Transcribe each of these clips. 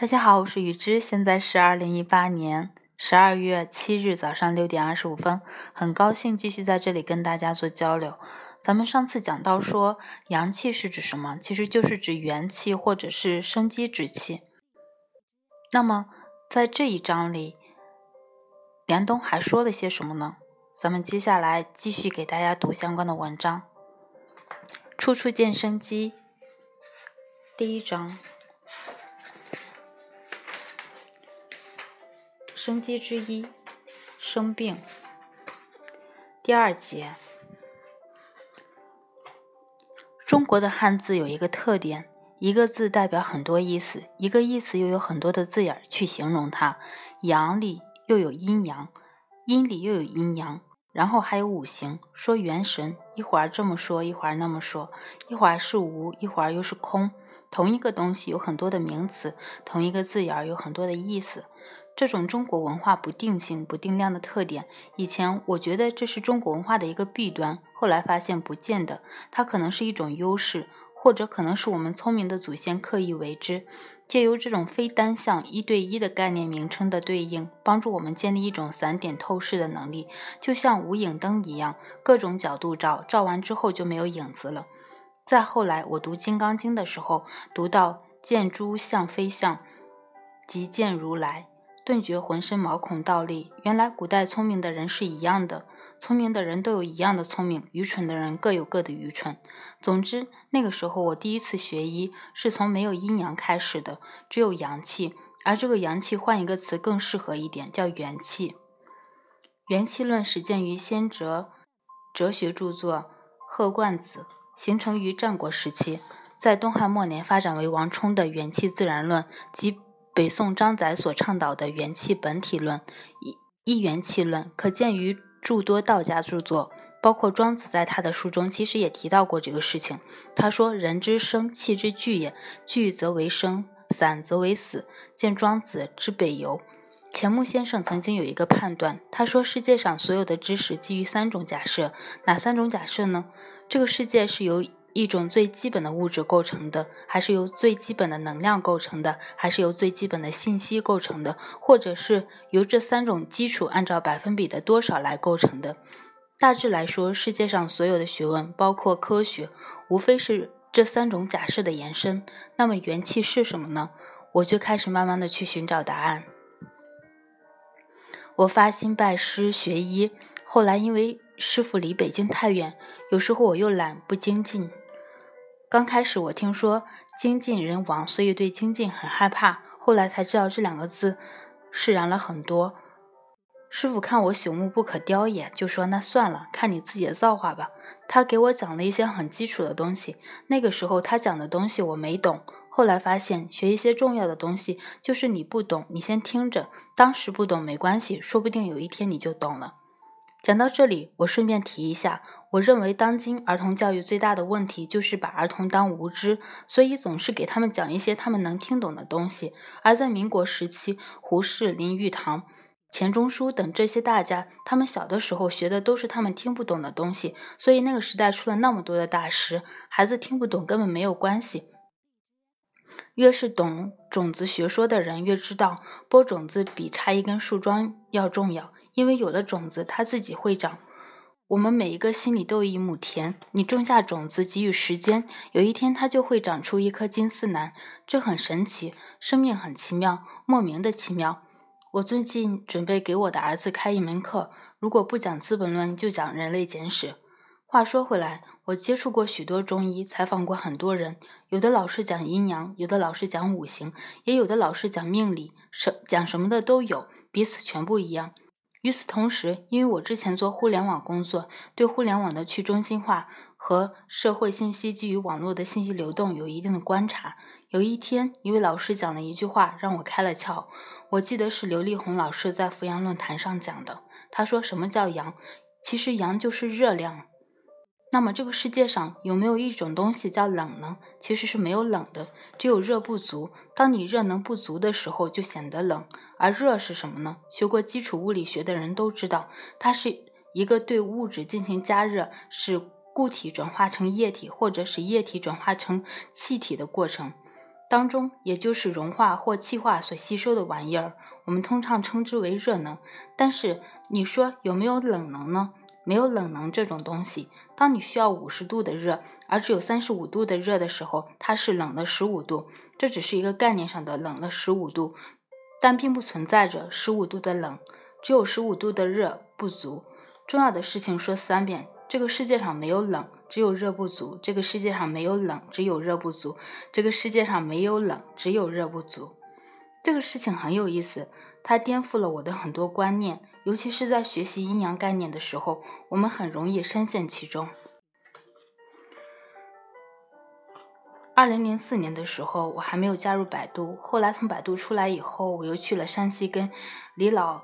大家好，我是雨之，现在是二零一八年十二月七日早上六点二十五分，很高兴继续在这里跟大家做交流。咱们上次讲到说，阳气是指什么？其实就是指元气或者是生机之气。那么在这一章里，梁冬还说了些什么呢？咱们接下来继续给大家读相关的文章。处处见生机，第一章。生机之一，生病。第二节，中国的汉字有一个特点，一个字代表很多意思，一个意思又有很多的字眼儿去形容它。阳里又有阴阳，阴里又有阴阳，然后还有五行，说元神，一会儿这么说，一会儿那么说，一会儿是无，一会儿又是空。同一个东西有很多的名词，同一个字眼儿有很多的意思。这种中国文化不定性、不定量的特点，以前我觉得这是中国文化的一个弊端，后来发现不见得，它可能是一种优势，或者可能是我们聪明的祖先刻意为之，借由这种非单向一对一的概念名称的对应，帮助我们建立一种散点透视的能力，就像无影灯一样，各种角度照，照完之后就没有影子了。再后来，我读《金刚经》的时候，读到见诸相非相，即见如来。顿觉浑身毛孔倒立。原来古代聪明的人是一样的，聪明的人都有一样的聪明，愚蠢的人各有各的愚蠢。总之，那个时候我第一次学医，是从没有阴阳开始的，只有阳气。而这个阳气，换一个词更适合一点，叫元气。元气论始见于先哲哲学著作《鹤冠子》，形成于战国时期，在东汉末年发展为王充的元气自然论及。北宋张载所倡导的元气本体论、一元气论，可见于诸多道家著作，包括庄子在他的书中其实也提到过这个事情。他说：“人之生，气之聚也，聚则为生，散则为死。”见庄子之北游。钱穆先生曾经有一个判断，他说：“世界上所有的知识基于三种假设，哪三种假设呢？这个世界是由。”一种最基本的物质构成的，还是由最基本的能量构成的，还是由最基本的信息构成的，或者是由这三种基础按照百分比的多少来构成的？大致来说，世界上所有的学问，包括科学，无非是这三种假设的延伸。那么元气是什么呢？我就开始慢慢的去寻找答案。我发心拜师学医，后来因为师傅离北京太远，有时候我又懒不精进。刚开始我听说精进人亡，所以对精进很害怕。后来才知道这两个字释然了很多。师傅看我朽木不可雕也，就说那算了，看你自己的造化吧。他给我讲了一些很基础的东西。那个时候他讲的东西我没懂，后来发现学一些重要的东西，就是你不懂，你先听着，当时不懂没关系，说不定有一天你就懂了。讲到这里，我顺便提一下，我认为当今儿童教育最大的问题就是把儿童当无知，所以总是给他们讲一些他们能听懂的东西。而在民国时期，胡适、林语堂、钱钟书等这些大家，他们小的时候学的都是他们听不懂的东西，所以那个时代出了那么多的大师，孩子听不懂根本没有关系。越是懂种子学说的人，越知道播种子比插一根树桩要重要。因为有的种子它自己会长，我们每一个心里都有一亩田，你种下种子，给予时间，有一天它就会长出一颗金丝楠，这很神奇，生命很奇妙，莫名的奇妙。我最近准备给我的儿子开一门课，如果不讲《资本论》，就讲《人类简史》。话说回来，我接触过许多中医，采访过很多人，有的老师讲阴阳，有的老师讲五行，也有的老师讲命理，什讲什么的都有，彼此全不一样。与此同时，因为我之前做互联网工作，对互联网的去中心化和社会信息基于网络的信息流动有一定的观察。有一天，一位老师讲了一句话，让我开了窍。我记得是刘丽红老师在阜阳论坛上讲的。他说：“什么叫阳？其实阳就是热量。”那么这个世界上有没有一种东西叫冷呢？其实是没有冷的，只有热不足。当你热能不足的时候，就显得冷。而热是什么呢？学过基础物理学的人都知道，它是一个对物质进行加热，使固体转化成液体，或者使液体转化成气体的过程。当中，也就是融化或气化所吸收的玩意儿，我们通常称之为热能。但是你说有没有冷能呢？没有冷能这种东西。当你需要五十度的热，而只有三十五度的热的时候，它是冷了十五度。这只是一个概念上的冷了十五度，但并不存在着十五度的冷，只有十五度的热不足。重要的事情说三遍。这个世界上没有冷，只有热不足。这个世界上没有冷，只有热不足。这个世界上没有冷，只有热不足。这个事情很有意思，它颠覆了我的很多观念，尤其是在学习阴阳概念的时候，我们很容易深陷其中。二零零四年的时候，我还没有加入百度，后来从百度出来以后，我又去了山西，跟李老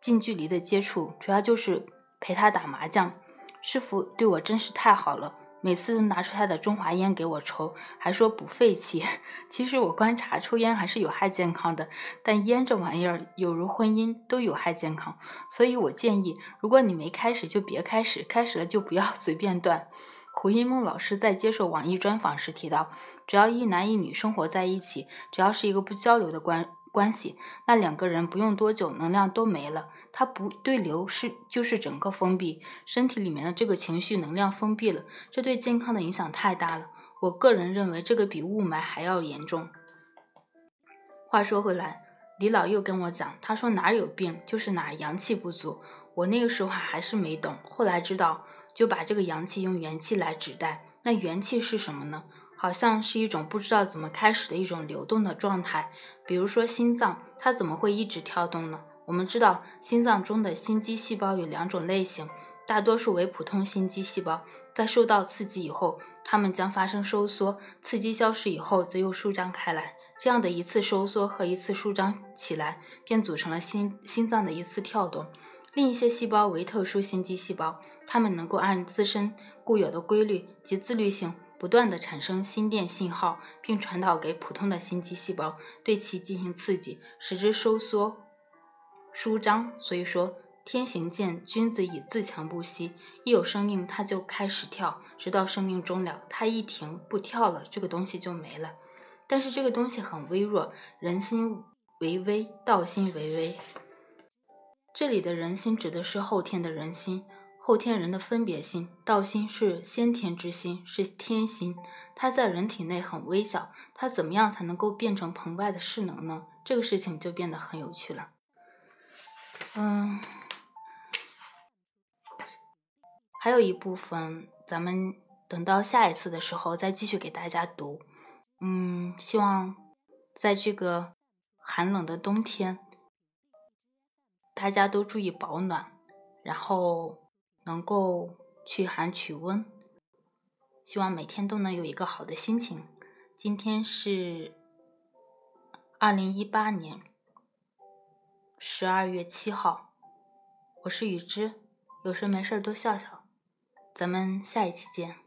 近距离的接触，主要就是陪他打麻将。师傅对我真是太好了，每次都拿出他的中华烟给我抽，还说不废气。其实我观察，抽烟还是有害健康的，但烟这玩意儿有如婚姻，都有害健康。所以我建议，如果你没开始就别开始，开始了就不要 随便断。胡一梦老师在接受网易专访时提到，只要一男一女生活在一起，只要是一个不交流的关。关系，那两个人不用多久，能量都没了。它不对流是就是整个封闭，身体里面的这个情绪能量封闭了，这对健康的影响太大了。我个人认为这个比雾霾还要严重。话说回来，李老又跟我讲，他说哪儿有病就是哪儿阳气不足。我那个时候还是没懂，后来知道就把这个阳气用元气来指代。那元气是什么呢？好像是一种不知道怎么开始的一种流动的状态，比如说心脏，它怎么会一直跳动呢？我们知道心脏中的心肌细胞有两种类型，大多数为普通心肌细胞，在受到刺激以后，它们将发生收缩，刺激消失以后则又舒张开来。这样的一次收缩和一次舒张起来，便组成了心心脏的一次跳动。另一些细胞为特殊心肌细胞，它们能够按自身固有的规律及自律性。不断的产生心电信号，并传导给普通的心肌细胞，对其进行刺激，使之收缩、舒张。所以说，天行健，君子以自强不息。一有生命，它就开始跳，直到生命终了。它一停不跳了，这个东西就没了。但是这个东西很微弱，人心为微，道心为微。这里的人心指的是后天的人心。后天人的分别心，道心是先天之心，是天心，它在人体内很微小，它怎么样才能够变成棚外的势能呢？这个事情就变得很有趣了。嗯，还有一部分，咱们等到下一次的时候再继续给大家读。嗯，希望在这个寒冷的冬天，大家都注意保暖，然后。能够驱寒取温，希望每天都能有一个好的心情。今天是二零一八年十二月七号，我是雨之，有事没事多笑笑，咱们下一期见。